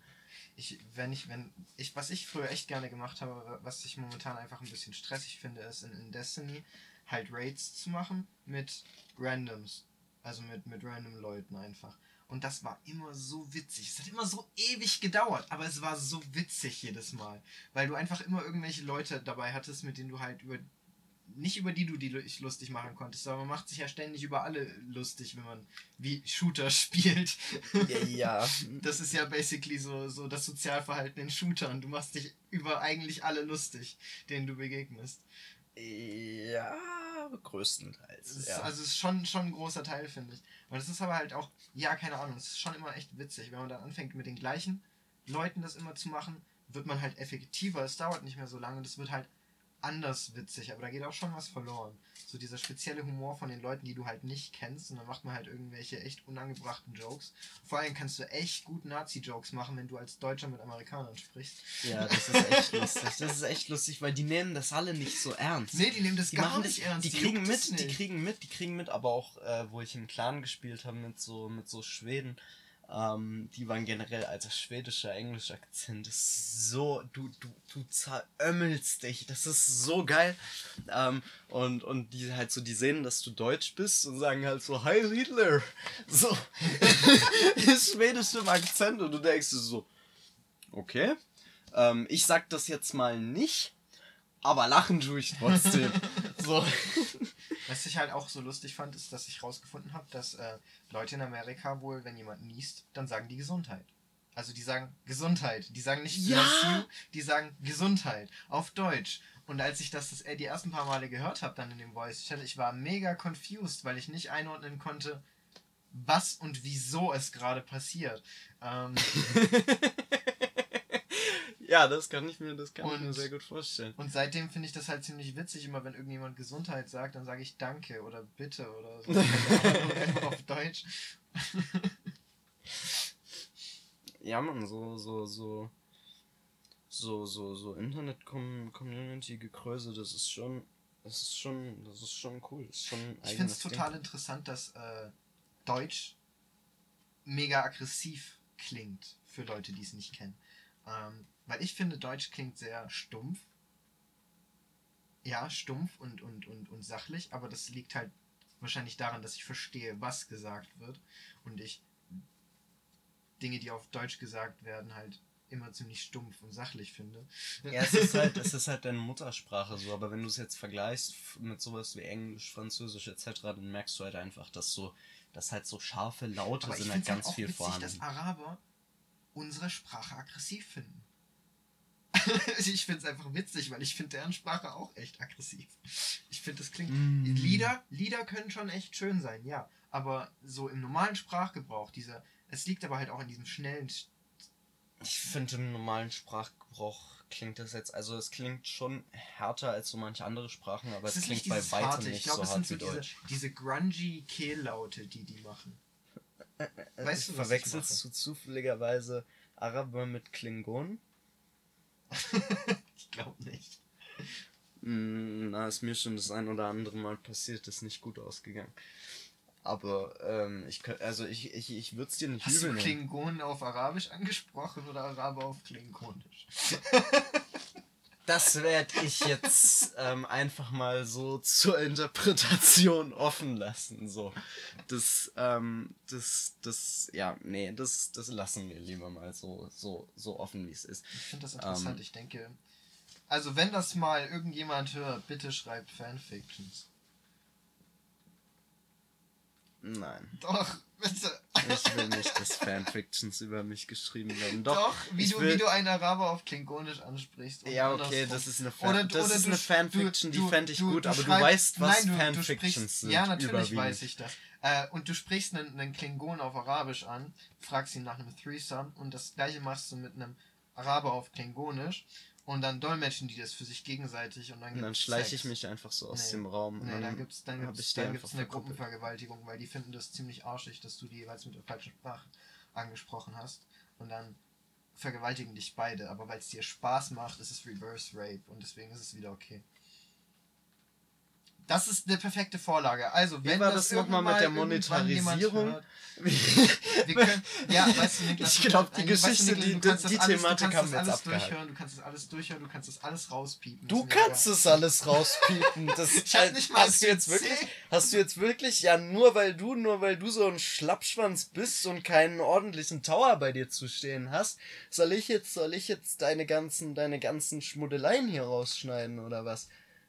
Ich, wenn ich, wenn, ich, was ich früher echt gerne gemacht habe, was ich momentan einfach ein bisschen stressig finde, ist in, in Destiny halt Raids zu machen mit Randoms. Also mit, mit random Leuten einfach. Und das war immer so witzig. Es hat immer so ewig gedauert, aber es war so witzig jedes Mal. Weil du einfach immer irgendwelche Leute dabei hattest, mit denen du halt über. Nicht über die du dich lustig machen konntest, aber man macht sich ja ständig über alle lustig, wenn man wie Shooter spielt. Ja, ja. Das ist ja basically so, so das Sozialverhalten in Shootern. Du machst dich über eigentlich alle lustig, denen du begegnest. ja, größtenteils. Das Ja. Also es ist schon, schon ein großer Teil, finde ich. Und es ist aber halt auch, ja, keine Ahnung, es ist schon immer echt witzig. Wenn man dann anfängt mit den gleichen Leuten das immer zu machen, wird man halt effektiver. Es dauert nicht mehr so lange und es wird halt anders witzig, aber da geht auch schon was verloren. So dieser spezielle Humor von den Leuten, die du halt nicht kennst und dann macht man halt irgendwelche echt unangebrachten Jokes. Vor allem kannst du echt gut Nazi-Jokes machen, wenn du als Deutscher mit Amerikanern sprichst. ja, das ist echt lustig. Das ist echt lustig, weil die nehmen das alle nicht so ernst. Nee, die nehmen das Die gar nicht das, ernst. die die kriegen mit, die kriegen mit, die kriegen mit, aber auch, äh, wo ich im Clan gespielt habe mit so, mit so Schweden, ähm, die waren generell, also schwedischer englischer Akzent ist so, du, du, du zerömmelst dich, das ist so geil. Ähm, und, und die halt so, die sehen, dass du Deutsch bist und sagen halt so, Hi Hitler! So, schwedischem Akzent und du denkst so, okay, ähm, ich sag das jetzt mal nicht, aber lachen tue ich trotzdem. so. Was ich halt auch so lustig fand, ist, dass ich rausgefunden habe, dass äh, Leute in Amerika wohl, wenn jemand niest, dann sagen die Gesundheit. Also die sagen Gesundheit. Die sagen nicht Ja! you, die sagen Gesundheit. Auf Deutsch. Und als ich das, das äh, die ersten paar Male gehört habe dann in dem Voice Chat, ich war mega confused, weil ich nicht einordnen konnte, was und wieso es gerade passiert. Ähm, Ja, das kann ich mir, das kann ich Und- mir sehr gut vorstellen. und seitdem finde ich das halt ziemlich witzig. Immer wenn irgendjemand Gesundheit sagt, dann sage ich Danke oder Bitte oder so. Einfach auf Deutsch. Ja, man, so, so, so, so, so, so Internet-Community-Gekröse, das ist schon, das ist schon, das ist schon cool. Ist schon Ich finde es eigenes Ding. total interessant, dass äh, Deutsch mega aggressiv klingt für Leute, die es nicht kennen. Ähm, weil ich finde, Deutsch klingt sehr stumpf. Ja, stumpf und, und, und, und sachlich, aber das liegt halt wahrscheinlich daran, dass ich verstehe, was gesagt wird und ich Dinge, die auf Deutsch gesagt werden, halt immer ziemlich stumpf und sachlich finde. Ja, es ist halt, es ist halt deine Muttersprache so, aber wenn du es jetzt vergleichst mit sowas wie Englisch, Französisch etc., dann merkst du halt einfach, dass so, dass halt so scharfe Laute Aber sind halt es ganz auch viel witzig, vorhanden. dass Araber unsere Sprache aggressiv finden. ich finde es einfach witzig, weil ich finde deren Sprache auch echt aggressiv. Ich finde, das klingt. Mm. Lieder, Lieder können schon echt schön sein, ja. Aber so im normalen Sprachgebrauch, dieser. Es liegt aber halt auch in diesem schnellen. Sch- Ich finde im normalen Sprachgebrauch klingt das jetzt, also es klingt schon härter als so manche andere Sprachen, aber es, ist klingt bei weitem harte. nicht Ich glaube, so es hart sind wie so diese, Deutsch. diese grungy Kehllaute, die die machen. Weißt Weißt du, was ich verwechselst du zufälligerweise Araber mit Klingonen? Ich glaube nicht. Mm, Na, ist mir schon das ein oder andere Mal passiert, ist nicht gut ausgegangen. Aber ähm, ich kö- also ich, ich, ich würde es dir nicht Hast du übel nehmen. Klingonen auf Arabisch angesprochen oder Araber auf Klingonisch? Das werde ich jetzt ähm, einfach mal so zur Interpretation offen lassen. So. Das, ähm, das, das, ja, nee, das, das lassen wir lieber mal so, so, so offen, wie es ist. Ich finde das interessant. Ähm. ich denke, also wenn das mal irgendjemand hört, bitte schreibt Fanfictions. Nein. Doch, bitte. Ich will nicht, dass Fanfictions über mich geschrieben werden. Doch, Doch, wie, du, will- wie du einen Araber auf Klingonisch ansprichst. Ja, okay, andersrum. das ist eine, Fan Oder- das oder ist du eine Fanfiction, du- die fände ich du- gut, du aber du schreibst- weißt, was Nein, du- du Fanfictions sprichst- sind. Ja, natürlich weiß ich das. Äh, und du sprichst einen, einen Klingon auf Arabisch an, fragst ihn nach einem Threesome und das gleiche machst du mit einem Araber auf Klingonisch und dann dolmetschen die das für sich gegenseitig und dann Und dann gibt's schleiche ich mich einfach so aus Nee. dem Raum. und Nee, dann gibt's dann hab gibt's, ich die dann gibt's eine verkuppelt. Gruppenvergewaltigung, weil die finden das ziemlich arschig, dass du die jeweils mit der falschen Sprache angesprochen hast. Und dann vergewaltigen dich beide, aber weil es dir Spaß macht, ist es Reverse Rape und deswegen ist es wieder okay. Das ist eine perfekte Vorlage. Also, Wie wenn war das das nochmal mit der Monetarisierung? Wir können, ja, weißt du, Niklas, Ich du glaub, kannst- die weißt du, Geschichte, Niklas, die- die alles, Thematik du kannst haben wir jetzt alles abgehakt. durchhören, du kannst das alles durchhören, du kannst das alles rauspiepen. Du kannst es alles rauspiepen. Das, Ich hab nicht mal hast du jetzt wirklich, hast du jetzt wirklich, ja, nur weil du, nur weil du so ein Schlappschwanz bist und keinen ordentlichen Tower bei dir zu stehen hast, soll ich jetzt, soll ich jetzt deine ganzen, deine ganzen Schmuddeleien hier rausschneiden oder was?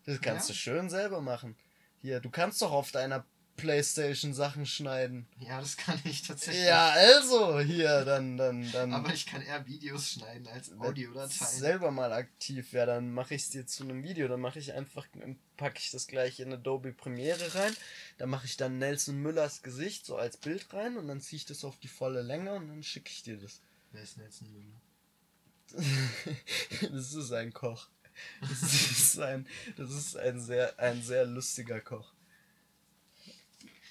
Das kannst Ja. du schön selber machen. Hier, du kannst doch auf deiner Playstation Sachen schneiden. Ja, das kann ich tatsächlich. Ja, also, hier, dann, dann, dann. Aber ich kann eher Videos schneiden als Audiodateien. selber mal aktiv wäre, dann mache ich es dir zu einem Video. Dann mache ich einfach, packe ich das gleich in Adobe Premiere rein. Dann mache ich dann Nelson Müllers Gesicht so als Bild rein und dann ziehe ich das auf die volle Länge und dann schicke ich dir das. Wer ist Nelson Müller? das ist ein Koch. Das ist ein, das ist ein sehr, ein sehr lustiger Koch.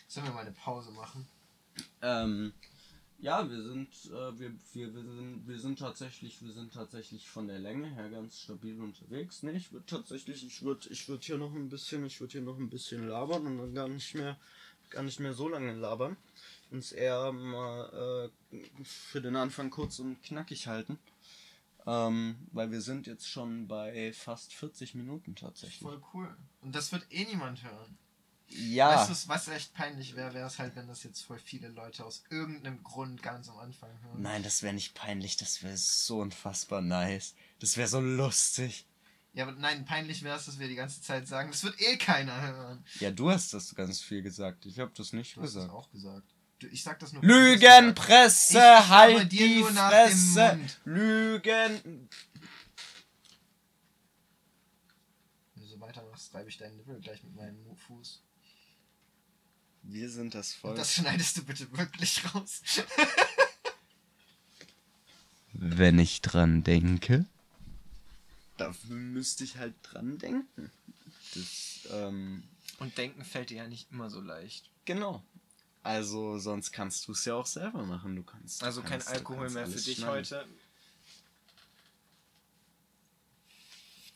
Sollen wir mal eine Pause machen? Ähm, ja, wir sind, äh, wir, wir, wir sind, wir sind tatsächlich, wir sind tatsächlich von der Länge her ganz stabil unterwegs. Ne, ich würde tatsächlich, ich würde, ich würde hier noch ein bisschen, ich würde hier noch ein bisschen labern und dann gar nicht mehr, gar nicht mehr so lange labern. Uns eher mal äh, für den Anfang kurz und knackig halten. Ähm, weil wir sind jetzt schon bei fast 40 Minuten tatsächlich. Voll cool. Und das wird eh niemand hören. Ja. Weißt du, was echt peinlich wäre, wäre es halt, wenn das jetzt voll viele Leute aus irgendeinem Grund ganz am Anfang hören. Nein, das wäre nicht peinlich, das wäre so unfassbar nice. Das wäre so lustig. Ja, aber nein, peinlich wäre es, dass wir die ganze Zeit sagen, das wird eh keiner hören. Ja, du hast das ganz viel gesagt. Ich habe das nicht Du hast es gesagt. auch gesagt. Ich sag das nur. Lügenpresse, halt dir die nur nach dem Fresse. Mund. Lügen. Wenn du so weitermachst, reibe ich deinen Nippel gleich mit meinem Fuß. Wir sind das Und Volk. das schneidest du bitte wirklich raus. Wenn ich dran denke. Dafür müsste ich halt dran denken. Das, ähm, Und denken fällt dir ja nicht immer so leicht. genau. Also, sonst kannst du es ja auch selber machen. Du kannst. du Also kein kannst- du Alkohol mehr für dich schneiden. heute.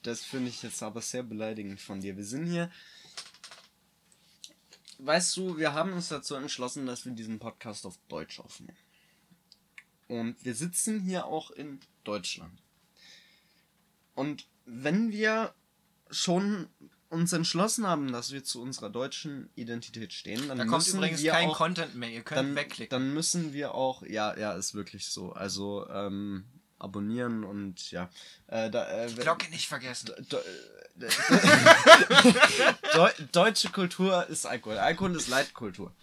Das finde ich jetzt aber sehr beleidigend von dir. Wir sind hier. Weißt du, wir haben uns dazu entschlossen, dass wir diesen Podcast auf Deutsch aufnehmen. Und wir sitzen hier auch in Deutschland. Und wenn wir schon uns entschlossen haben, dass wir zu unserer deutschen Identität stehen, dann Da kommt müssen übrigens wir kein auch, Content mehr. Ihr könnt dann, wegklicken. dann müssen wir auch, ja, ja, ist wirklich so. Also, ähm, abonnieren und ja. Äh, da, äh, Glocke nicht vergessen. De De deutsche Kultur ist Alkohol. Alkohol ist Leitkultur.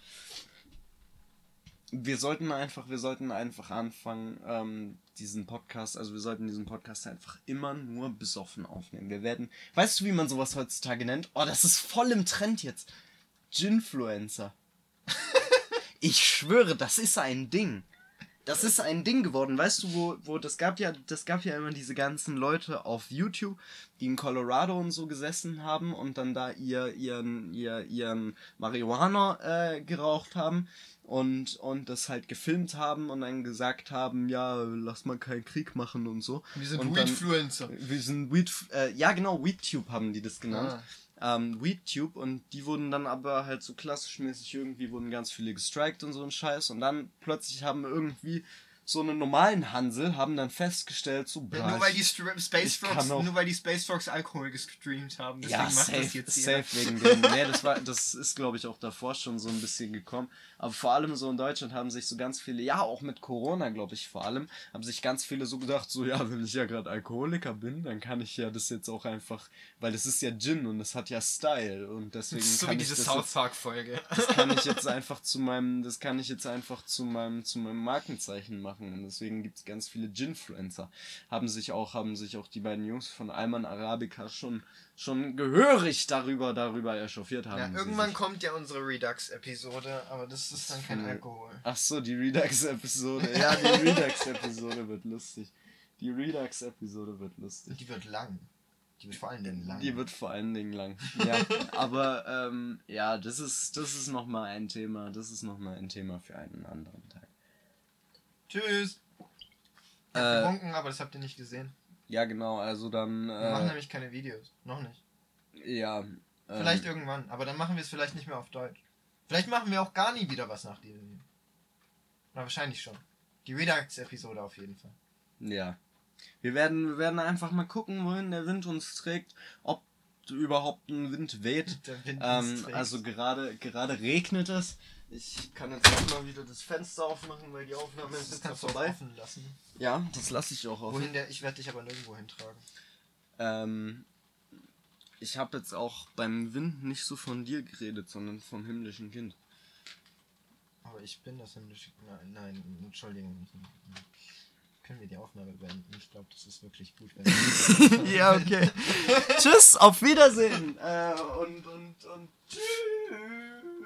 Wir sollten einfach, wir sollten einfach anfangen, ähm, diesen Podcast, also wir sollten diesen Podcast einfach immer nur besoffen aufnehmen. Wir werden, weißt du, wie man sowas heutzutage nennt? Oh, das ist voll im Trend jetzt. Ginfluencer. ich schwöre, das ist ein Ding. Das ist ein Ding geworden, weißt du, wo, wo das gab ja, das gab ja immer diese ganzen Leute auf YouTube, die in Colorado und so gesessen haben und dann da ihr, ihren, ihr, ihren Marihuana äh, geraucht haben und, und das halt gefilmt haben und dann gesagt haben, ja, lass mal keinen Krieg machen und so. Wir sind Weedfluencer. Wir sind Weed, äh, ja genau, WeedTube haben die das genannt. Ah. Ähm, WeedTube und die wurden dann aber halt so klassisch mäßig irgendwie wurden ganz viele gestrikt und so ein Scheiß und dann plötzlich haben irgendwie so einen normalen Hansel haben dann festgestellt, so Ja, boah, nur weil ich- die Str Space Frogs, nur weil die Space Frogs Alkohol gestreamt haben. Deswegen ja, macht safe, das jetzt jeder. safe wegen dem. Nee, das war, das ist glaube ich auch davor schon so ein bisschen gekommen. Aber vor allem so in Deutschland haben sich so ganz viele, ja auch mit Corona glaube ich vor allem, haben sich ganz viele so gedacht, so ja, wenn ich ja gerade Alkoholiker bin, dann kann ich ja das jetzt auch einfach, weil das ist ja Gin und das hat ja Style und deswegen so kann wie ich diese das South Park Folge. das kann ich jetzt einfach zu meinem, das kann ich jetzt einfach zu meinem, zu meinem Markenzeichen machen und deswegen gibt es ganz viele Ginfluencer. Haben sich auch, haben sich auch die beiden Jungs von Alman Arabica schon, schon gehörig darüber, darüber echauffiert haben. Ja, irgendwann kommt ja unsere Redux-Episode, aber das ist dann kein Alkohol. Ach so, die Redux-Episode. Ja, die Redux-Episode wird lustig. Die Redux-Episode wird lustig. Die wird lang. Die wird vor allen Dingen lang. Die wird vor allen Dingen lang. Ja, aber ähm, ja, das ist, das ist nochmal ein Thema. Das ist nochmal ein Thema für einen anderen. Tschüss. Ich Äh, hab gewunken, aber das habt ihr nicht gesehen. Ja, genau, also dann. Wir machen Äh, nämlich keine Videos. Noch nicht. ja. Ähm, Vielleicht irgendwann, aber dann machen wir es vielleicht nicht mehr auf Deutsch. Vielleicht machen wir auch gar nie wieder was nach diesem. Oder wahrscheinlich schon. Die Redux-Episode auf jeden Fall. Ja. Wir werden, wir werden einfach mal gucken, wohin der Wind uns trägt, ob überhaupt ein Wind weht. Der Wind Ähm, uns trägt. also gerade, gerade regnet es. Ich kann jetzt auch mal wieder das Fenster aufmachen, weil die Aufnahme ist das jetzt ja kannst vorbei. offen lassen. Ja, das lasse ich auch offen. Wohin der, ich werde dich aber nirgendwo hintragen. Ähm, ich habe jetzt auch beim Wind nicht so von dir geredet, sondern vom himmlischen Kind. Aber ich bin das himmlische. Nein, nein, Entschuldigung. Können wir die Aufnahme beenden? Ich glaube, das ist wirklich gut, wenn ja, okay. Tschüss, auf Wiedersehen. Äh, und, und, und tschüss.